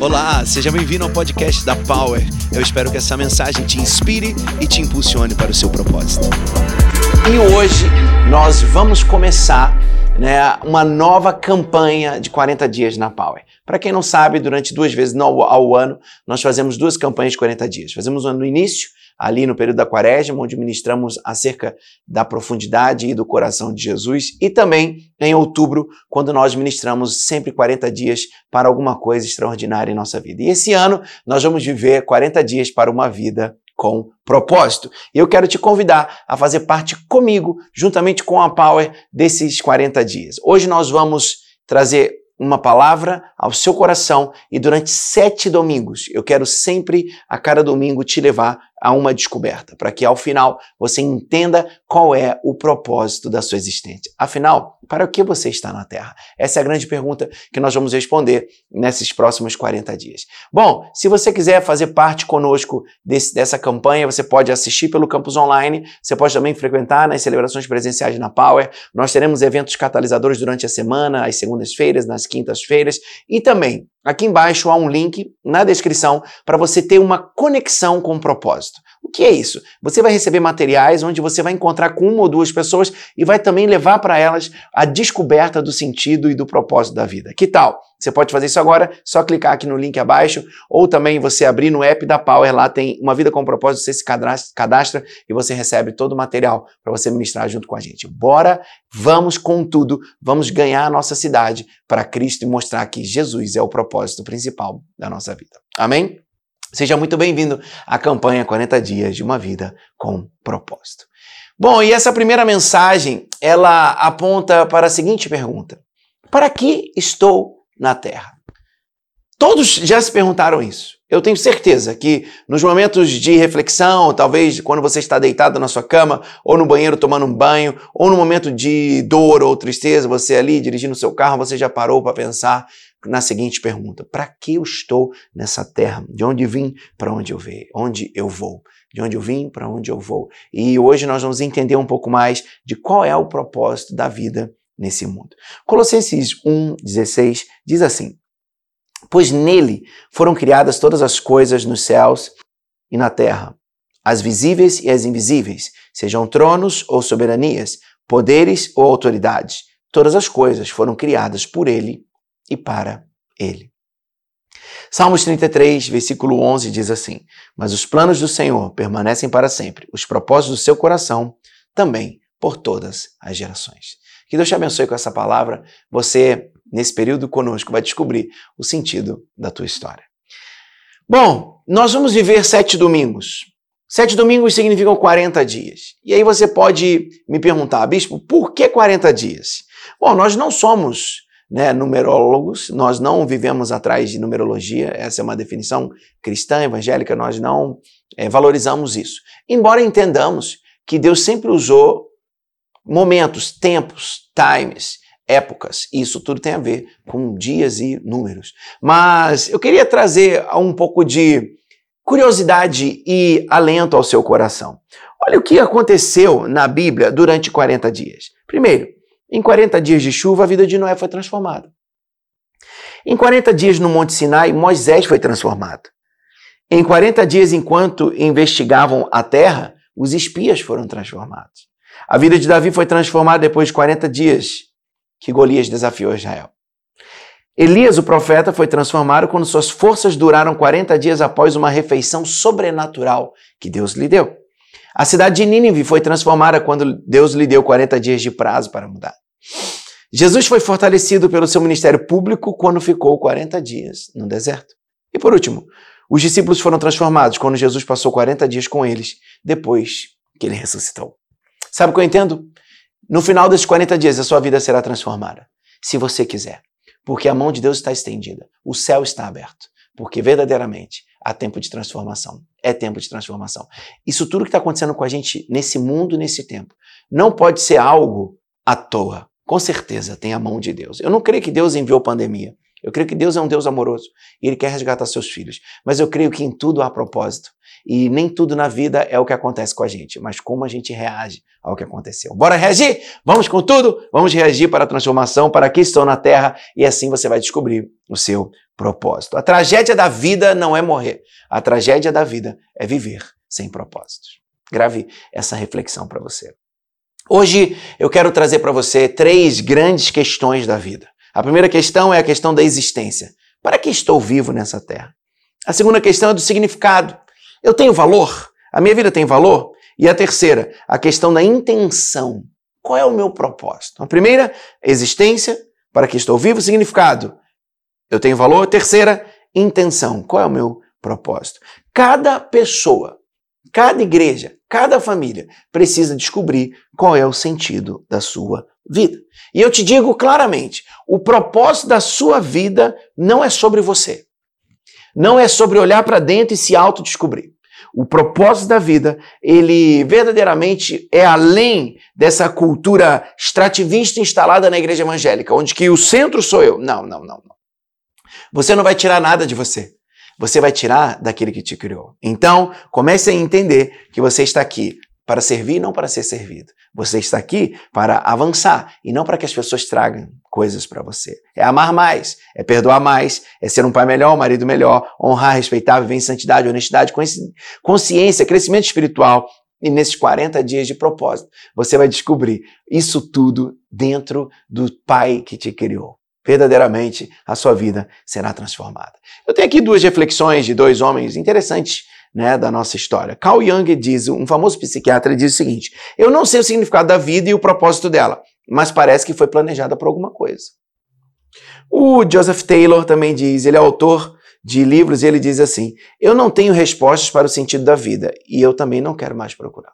Olá, seja bem-vindo ao podcast da Power. Eu espero que essa mensagem te inspire e te impulsione para o seu propósito. E hoje nós vamos começar né, uma nova campanha de 40 dias na Power. Para quem não sabe, durante duas vezes ao, ano, nós fazemos duas campanhas de 40 dias. Fazemos uma no início ali no período da quaresma, onde ministramos acerca da profundidade e do coração de Jesus, e também em outubro, quando nós ministramos sempre 40 dias para alguma coisa extraordinária em nossa vida. E esse ano nós vamos viver 40 dias para uma vida com propósito. E eu quero te convidar a fazer parte comigo, juntamente com a Power, desses 40 dias. Hoje nós vamos trazer uma palavra ao seu coração e durante sete domingos eu quero sempre, a cada domingo, te levar a uma descoberta, para que ao final você entenda qual é o propósito da sua existência. Afinal, para o que você está na Terra? Essa é a grande pergunta que nós vamos responder nesses próximos 40 dias. Bom, se você quiser fazer parte conosco desse, dessa campanha, você pode assistir pelo campus online, você pode também frequentar nas celebrações presenciais na Power. Nós teremos eventos catalisadores durante a semana, às segundas-feiras, nas quintas-feiras e também Aqui embaixo há um link na descrição para você ter uma conexão com o propósito. O que é isso? Você vai receber materiais onde você vai encontrar com uma ou duas pessoas e vai também levar para elas a descoberta do sentido e do propósito da vida. Que tal? Você pode fazer isso agora, só clicar aqui no link abaixo, ou também você abrir no app da Power, lá tem uma vida com propósito, você se cadastra e você recebe todo o material para você ministrar junto com a gente. Bora, vamos com tudo, vamos ganhar a nossa cidade para Cristo e mostrar que Jesus é o propósito principal da nossa vida. Amém? Seja muito bem-vindo à campanha 40 dias de uma vida com propósito. Bom, e essa primeira mensagem, ela aponta para a seguinte pergunta: Para que estou na Terra? Todos já se perguntaram isso. Eu tenho certeza que nos momentos de reflexão, talvez quando você está deitado na sua cama, ou no banheiro tomando um banho, ou no momento de dor ou tristeza, você ali dirigindo seu carro, você já parou para pensar na seguinte pergunta: para que eu estou nessa terra? De onde vim, para onde eu vou? Onde eu vou? De onde eu vim, para onde eu vou? E hoje nós vamos entender um pouco mais de qual é o propósito da vida nesse mundo. Colossenses 1:16 diz assim: Pois nele foram criadas todas as coisas nos céus e na terra, as visíveis e as invisíveis, sejam tronos ou soberanias, poderes ou autoridades. Todas as coisas foram criadas por ele e para ele. Salmos 33, versículo 11 diz assim: Mas os planos do Senhor permanecem para sempre, os propósitos do seu coração também por todas as gerações. Que Deus te abençoe com essa palavra. Você, nesse período conosco, vai descobrir o sentido da tua história. Bom, nós vamos viver sete domingos. Sete domingos significam 40 dias. E aí você pode me perguntar, bispo, por que 40 dias? Bom, nós não somos né, numerólogos, nós não vivemos atrás de numerologia, essa é uma definição cristã, evangélica, nós não é, valorizamos isso. Embora entendamos que Deus sempre usou momentos, tempos, times, épocas, isso tudo tem a ver com dias e números. Mas eu queria trazer um pouco de curiosidade e alento ao seu coração. Olha o que aconteceu na Bíblia durante 40 dias. Primeiro, em 40 dias de chuva, a vida de Noé foi transformada. Em 40 dias no Monte Sinai, Moisés foi transformado. Em 40 dias, enquanto investigavam a terra, os espias foram transformados. A vida de Davi foi transformada depois de 40 dias que Golias desafiou Israel. Elias, o profeta, foi transformado quando suas forças duraram 40 dias após uma refeição sobrenatural que Deus lhe deu. A cidade de Nínive foi transformada quando Deus lhe deu 40 dias de prazo para mudar. Jesus foi fortalecido pelo seu ministério público quando ficou 40 dias no deserto. E por último, os discípulos foram transformados quando Jesus passou 40 dias com eles, depois que ele ressuscitou. Sabe o que eu entendo? No final desses 40 dias, a sua vida será transformada, se você quiser, porque a mão de Deus está estendida, o céu está aberto, porque verdadeiramente há tempo de transformação. É tempo de transformação. Isso tudo que está acontecendo com a gente nesse mundo, nesse tempo, não pode ser algo à toa. Com certeza tem a mão de Deus. Eu não creio que Deus enviou pandemia Eu creio que Deus é um Deus amoroso e Ele quer resgatar seus filhos. Mas eu creio que em tudo há propósito. E nem tudo na vida é o que acontece com a gente, mas como a gente reage ao que aconteceu. Bora reagir? Vamos com tudo? Vamos reagir para a transformação, para que estou na terra, e assim você vai descobrir o seu propósito. A tragédia da vida não é morrer. A tragédia da vida é viver sem propósitos. Grave essa reflexão para você. Hoje eu quero trazer para você três grandes questões da vida. A primeira questão é a questão da existência. Para que estou vivo nessa terra? A segunda questão é do significado. Eu tenho valor? A minha vida tem valor? E a terceira, a questão da intenção. Qual é o meu propósito? A primeira, existência, para que estou vivo, significado. Eu tenho valor. Terceira, intenção. Qual é o meu propósito? Cada pessoa, cada igreja, cada família precisa descobrir qual é o sentido da sua vida. E eu te digo claramente: o propósito da sua vida não é sobre você. Não é sobre olhar para dentro e se autodescobrir. O propósito da vida, ele verdadeiramente é além dessa cultura extrativista instalada na igreja evangélica, onde que o centro sou eu. Não, não, não, não. Você não vai tirar nada de você. Você vai tirar daquele que te criou. Então, comece a entender que você está aqui para servir e não para ser servido. Você está aqui para avançar e não para que as pessoas tragam coisas para você. É amar mais, é perdoar mais, é ser um pai melhor, um marido melhor, honrar, respeitar, viver em santidade, honestidade, consciência, crescimento espiritual. E nesses 40 dias de propósito, você vai descobrir isso tudo dentro do Pai que te criou. Verdadeiramente, a sua vida será transformada. Eu tenho aqui duas reflexões de dois homens interessantes né, da nossa história. Carl Jung diz, um famoso psiquiatra, diz o seguinte: Eu não sei o significado da vida e o propósito dela, mas parece que foi planejada por alguma coisa. O Joseph Taylor também diz, ele é autor de livros e ele diz assim: Eu não tenho respostas para o sentido da vida e eu também não quero mais procurar.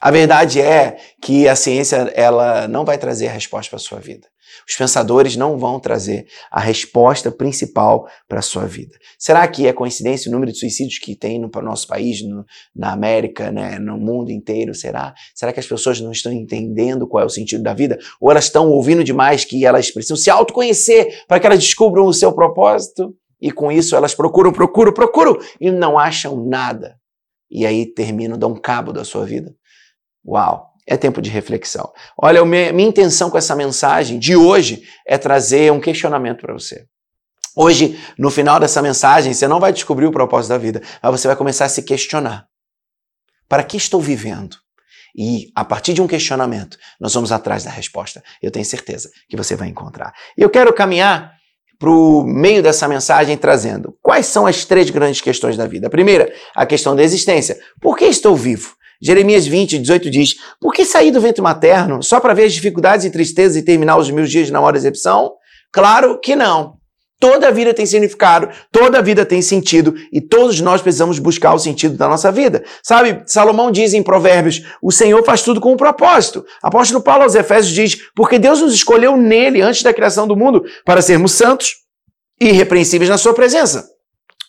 A verdade é que a ciência ela não vai trazer resposta para a sua vida. Os pensadores não vão trazer a resposta principal para a sua vida. Será que é coincidência o número de suicídios que tem no nosso país, no, na América, né, no mundo inteiro? Será? Será que as pessoas não estão entendendo qual é o sentido da vida? Ou elas estão ouvindo demais que elas precisam se autoconhecer para que elas descubram o seu propósito? E com isso elas procuram, procuram, procuram e não acham nada. E aí terminam, dão cabo da sua vida. Uau! É tempo de reflexão. Olha, minha, minha intenção com essa mensagem de hoje é trazer um questionamento para você. Hoje, no final dessa mensagem, você não vai descobrir o propósito da vida, mas você vai começar a se questionar. Para que estou vivendo? E a partir de um questionamento, nós vamos atrás da resposta. Eu tenho certeza que você vai encontrar. E eu quero caminhar para o meio dessa mensagem trazendo quais são as três grandes questões da vida. A primeira, a questão da existência. Por que estou vivo? Jeremias 20, 18 diz: Por que sair do ventre materno só para ver as dificuldades e tristezas e terminar os meus dias na hora da excepção? Claro que não. Toda vida tem significado, toda vida tem sentido e todos nós precisamos buscar o sentido da nossa vida. Sabe, Salomão diz em Provérbios: o Senhor faz tudo com um propósito. Apóstolo Paulo aos Efésios diz: porque Deus nos escolheu nele antes da criação do mundo para sermos santos e irrepreensíveis na sua presença.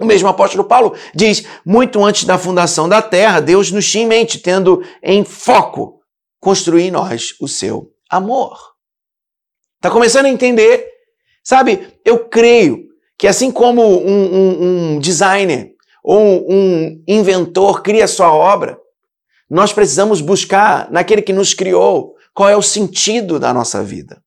O mesmo apóstolo Paulo diz: muito antes da fundação da terra, Deus nos tinha em mente, tendo em foco construir em nós o seu amor. Está começando a entender? Sabe, eu creio que assim como um, um, um designer ou um inventor cria sua obra, nós precisamos buscar naquele que nos criou qual é o sentido da nossa vida.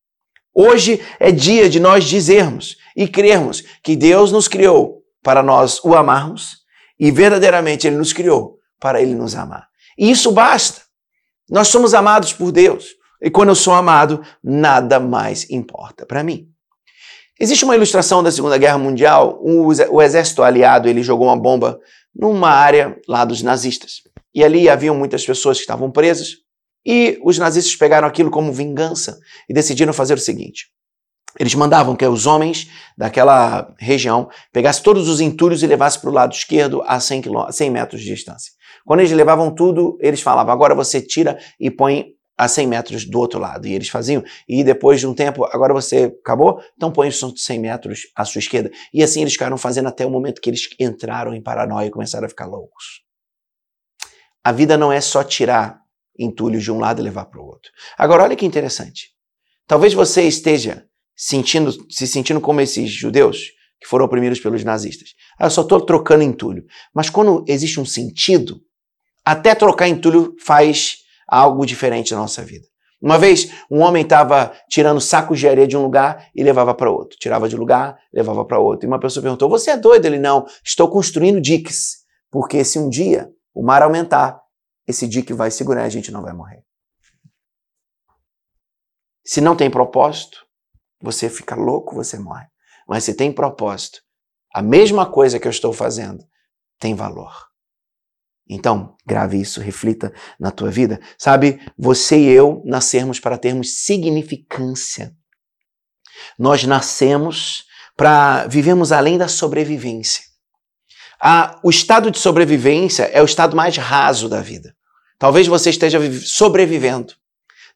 Hoje é dia de nós dizermos e crermos que Deus nos criou para nós o amarmos e verdadeiramente Ele nos criou para Ele nos amar. E isso basta. Nós somos amados por Deus. E quando eu sou amado, nada mais importa para mim. Existe uma ilustração da Segunda Guerra Mundial. O exército aliado ele jogou uma bomba numa área lá dos nazistas. E ali haviam muitas pessoas que estavam presas. E os nazistas pegaram aquilo como vingança e decidiram fazer o seguinte: eles mandavam que os homens daquela região pegassem todos os entulhos e levassem para o lado esquerdo a 100, 100 metros de distância. Quando eles levavam tudo, eles falavam: agora você tira e põe a 100 metros do outro lado. E eles faziam. E depois de um tempo, agora você acabou, então põe os 100 metros à sua esquerda. E assim eles ficaram fazendo até o momento que eles entraram em paranoia e começaram a ficar loucos. A vida não é só tirar entulhos de um lado e levar para o outro. Agora, olha que interessante. Talvez você esteja sentindo, se sentindo como esses judeus que foram oprimidos pelos nazistas. Ah, eu só estou trocando entulho. Mas quando existe um sentido, até trocar entulho faz algo diferente na nossa vida. Uma vez, um homem estava tirando sacos de areia de um lugar e levava para outro. Tirava de lugar, levava para outro. E uma pessoa perguntou: Você é doido? Ele não. Estou construindo diques. Porque se um dia o mar aumentar, esse dique vai segurar e a gente não vai morrer. Se não tem propósito, você fica louco, você morre. Mas se tem propósito, a mesma coisa que eu estou fazendo tem valor. Então, grave isso, reflita na tua vida. Sabe, você e eu nascermos para termos significância. Nós nascemos para vivermos além da sobrevivência. O estado de sobrevivência é o estado mais raso da vida. Talvez você esteja sobrevivendo.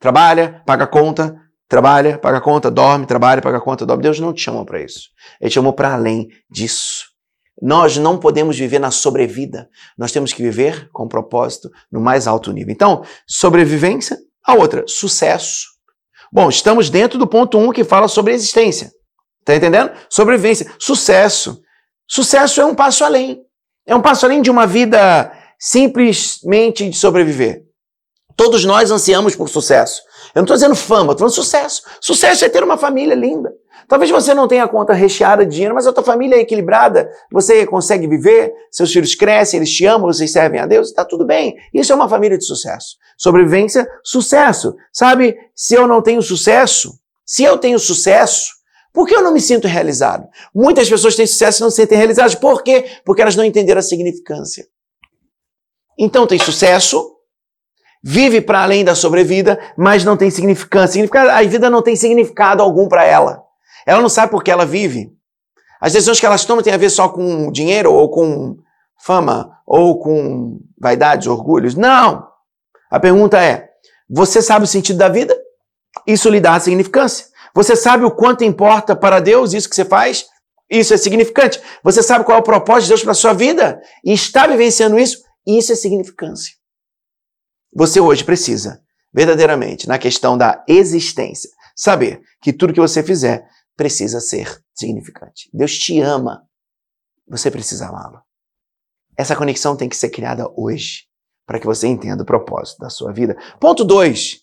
Trabalha, paga conta, trabalha, paga conta, dorme, trabalha, paga conta, dorme. Deus não te chamou para isso. Ele te chamou para além disso. Nós não podemos viver na sobrevida. Nós temos que viver com propósito no mais alto nível. Então, sobrevivência. A outra, sucesso. Bom, estamos dentro do ponto 1 um que fala sobre existência. Tá entendendo? Sobrevivência. Sucesso. Sucesso é um passo além. É um passo além de uma vida simplesmente de sobreviver. Todos nós ansiamos por sucesso. Eu não estou dizendo fama, estou falando sucesso. Sucesso é ter uma família linda. Talvez você não tenha a conta recheada de dinheiro, mas a tua família é equilibrada, você consegue viver, seus filhos crescem, eles te amam, vocês servem a Deus, está tudo bem. Isso é uma família de sucesso. Sobrevivência, sucesso. Sabe, se eu não tenho sucesso, se eu tenho sucesso, por que eu não me sinto realizado? Muitas pessoas têm sucesso e não se sentem realizadas. Por quê? Porque elas não entenderam a significância. Então tem sucesso, vive para além da sobrevida, mas não tem significância. A vida não tem significado algum para ela. Ela não sabe por que ela vive. As decisões que elas tomam têm a ver só com dinheiro ou com fama ou com vaidades, orgulhos. Não! A pergunta é: você sabe o sentido da vida? Isso lhe dá significância. Você sabe o quanto importa para Deus isso que você faz? Isso é significante. Você sabe qual é o propósito de Deus para a sua vida? E está vivenciando isso? Isso é significância. Você hoje precisa, verdadeiramente, na questão da existência, saber que tudo que você fizer precisa ser significante. Deus te ama. Você precisa amá-lo. Essa conexão tem que ser criada hoje, para que você entenda o propósito da sua vida. Ponto 2.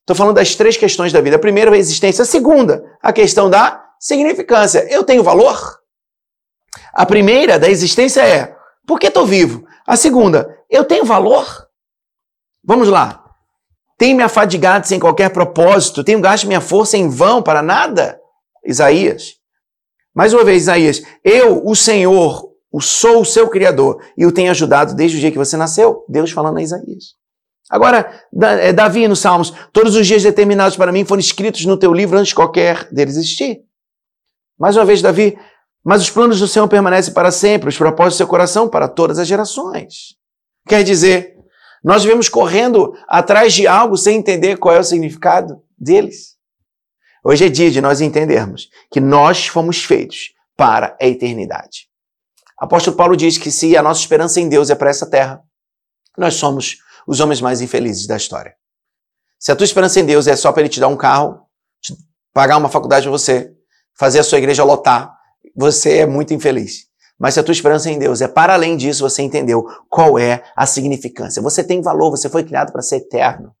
Estou falando das três questões da vida. A primeira, a existência. A segunda, a questão da significância. Eu tenho valor? A primeira, da existência, é por que estou vivo? A segunda, eu tenho valor? Vamos lá. Tenho me afadigado sem qualquer propósito? Tenho gasto minha força em vão para nada? Isaías. Mais uma vez, Isaías, eu, o Senhor, o sou o seu Criador e o tenho ajudado desde o dia que você nasceu. Deus falando a Isaías. Agora, é, Davi nos Salmos, todos os dias determinados para mim foram escritos no teu livro antes qualquer deles existir. Mais uma vez, Davi, mas os planos do Senhor permanecem para sempre, os propósitos do seu coração para todas as gerações. Quer dizer, nós vivemos correndo atrás de algo sem entender qual é o significado deles. Hoje é dia de nós entendermos que nós fomos feitos para a eternidade. Apóstolo Paulo diz que se a nossa esperança em Deus é para essa terra, nós somos os homens mais infelizes da história. Se a tua esperança em Deus é só para ele te dar um carro, pagar uma faculdade para você, fazer a sua igreja lotar, você é muito infeliz. Mas se a tua esperança em Deus é para além disso, você entendeu qual é a significância. Você tem valor, você foi criado para ser eterno.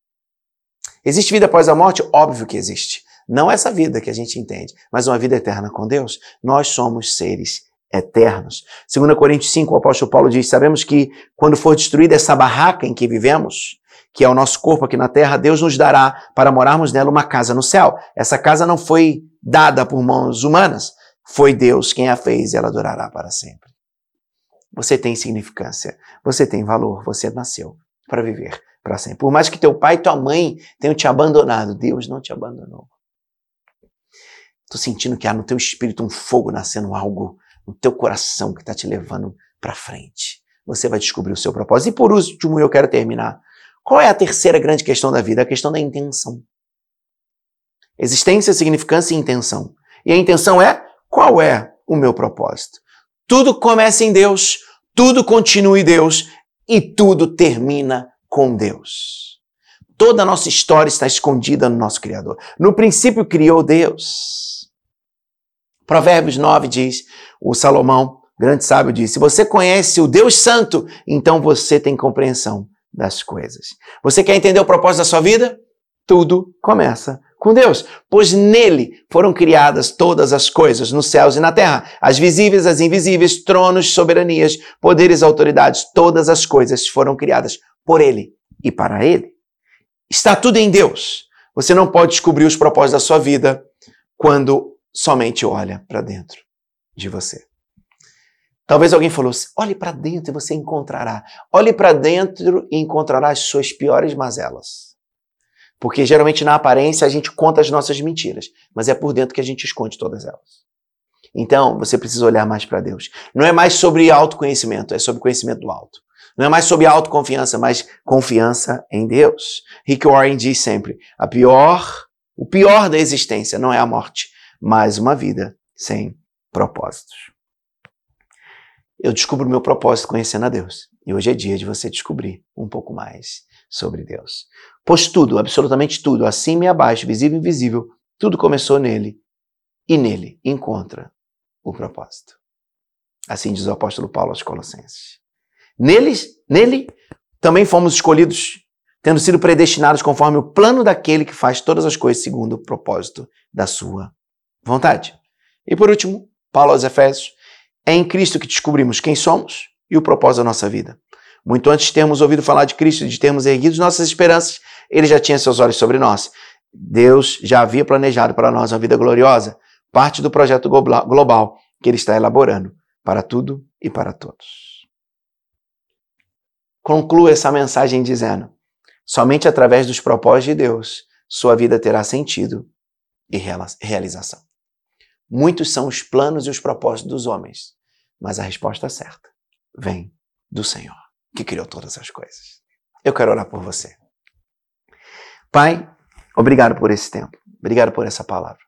Existe vida após a morte? Óbvio que existe. Não essa vida que a gente entende, mas uma vida eterna com Deus. Nós somos seres eternos. 2 Coríntios 5, o apóstolo Paulo diz: Sabemos que quando for destruída essa barraca em que vivemos, que é o nosso corpo aqui na terra, Deus nos dará para morarmos nela uma casa no céu. Essa casa não foi dada por mãos humanas, foi Deus quem a fez e ela durará para sempre. Você tem significância, você tem valor, você nasceu para viver para sempre. Por mais que teu pai e tua mãe tenham te abandonado, Deus não te abandonou. Estou sentindo que há no teu espírito um fogo nascendo, algo no teu coração que está te levando para frente. Você vai descobrir o seu propósito. E por último, eu quero terminar. Qual é a terceira grande questão da vida? A questão da intenção. Existência, significância e intenção. E a intenção é qual é o meu propósito? Tudo começa em Deus, tudo continua em Deus e tudo termina com Deus. Toda a nossa história está escondida no nosso Criador. No princípio criou Deus. Provérbios 9 diz, o Salomão, grande sábio, diz: Se você conhece o Deus Santo, então você tem compreensão das coisas. Você quer entender o propósito da sua vida? Tudo começa com Deus, pois nele foram criadas todas as coisas, nos céus e na terra, as visíveis, as invisíveis, tronos, soberanias, poderes, autoridades, todas as coisas foram criadas por ele e para ele. Está tudo em Deus. Você não pode descobrir os propósitos da sua vida quando somente olha para dentro de você. Talvez alguém falou assim, olhe para dentro e você encontrará. Olhe para dentro e encontrará as suas piores mazelas. Porque geralmente na aparência a gente conta as nossas mentiras, mas é por dentro que a gente esconde todas elas. Então, você precisa olhar mais para Deus. Não é mais sobre autoconhecimento, é sobre conhecimento do alto. Não é mais sobre autoconfiança, mas confiança em Deus. Rick Warren diz sempre: a pior, o pior da existência não é a morte, mas uma vida sem propósitos. Eu descubro meu propósito conhecendo a Deus. E hoje é dia de você descobrir um pouco mais sobre Deus. Pois tudo, absolutamente tudo, acima e abaixo, visível e invisível, tudo começou nele e nele encontra o propósito. Assim diz o apóstolo Paulo aos Colossenses. Neles, nele também fomos escolhidos, tendo sido predestinados conforme o plano daquele que faz todas as coisas segundo o propósito da sua vontade. E por último, Paulo aos Efésios, é em Cristo que descobrimos quem somos e o propósito da nossa vida. Muito antes de termos ouvido falar de Cristo e de termos erguido nossas esperanças ele já tinha seus olhos sobre nós. Deus já havia planejado para nós uma vida gloriosa, parte do projeto global que ele está elaborando para tudo e para todos. Conclua essa mensagem dizendo: somente através dos propósitos de Deus sua vida terá sentido e realização. Muitos são os planos e os propósitos dos homens, mas a resposta certa vem do Senhor, que criou todas as coisas. Eu quero orar por você. Pai, obrigado por esse tempo. Obrigado por essa palavra.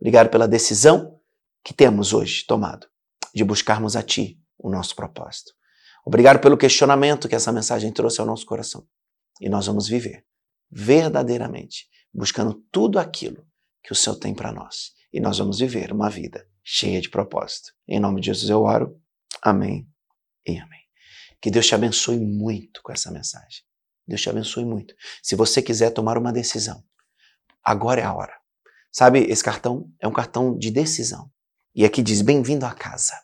Obrigado pela decisão que temos hoje tomado de buscarmos a Ti o nosso propósito. Obrigado pelo questionamento que essa mensagem trouxe ao nosso coração. E nós vamos viver verdadeiramente, buscando tudo aquilo que o Senhor tem para nós. E nós vamos viver uma vida cheia de propósito. Em nome de Jesus eu oro. Amém e amém. Que Deus te abençoe muito com essa mensagem. Deus te abençoe muito. Se você quiser tomar uma decisão, agora é a hora. Sabe, esse cartão é um cartão de decisão. E aqui diz: Bem-vindo à casa.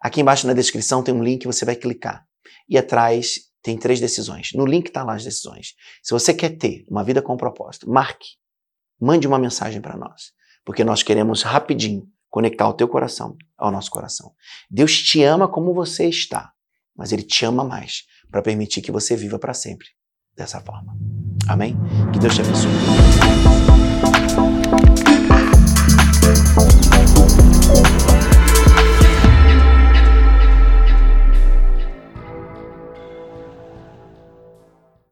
Aqui embaixo na descrição tem um link, você vai clicar. E atrás tem três decisões. No link está lá as decisões. Se você quer ter uma vida com propósito, marque. Mande uma mensagem para nós. Porque nós queremos rapidinho conectar o teu coração ao nosso coração. Deus te ama como você está, mas Ele te ama mais para permitir que você viva para sempre dessa forma. Amém? Que Deus te abençoe.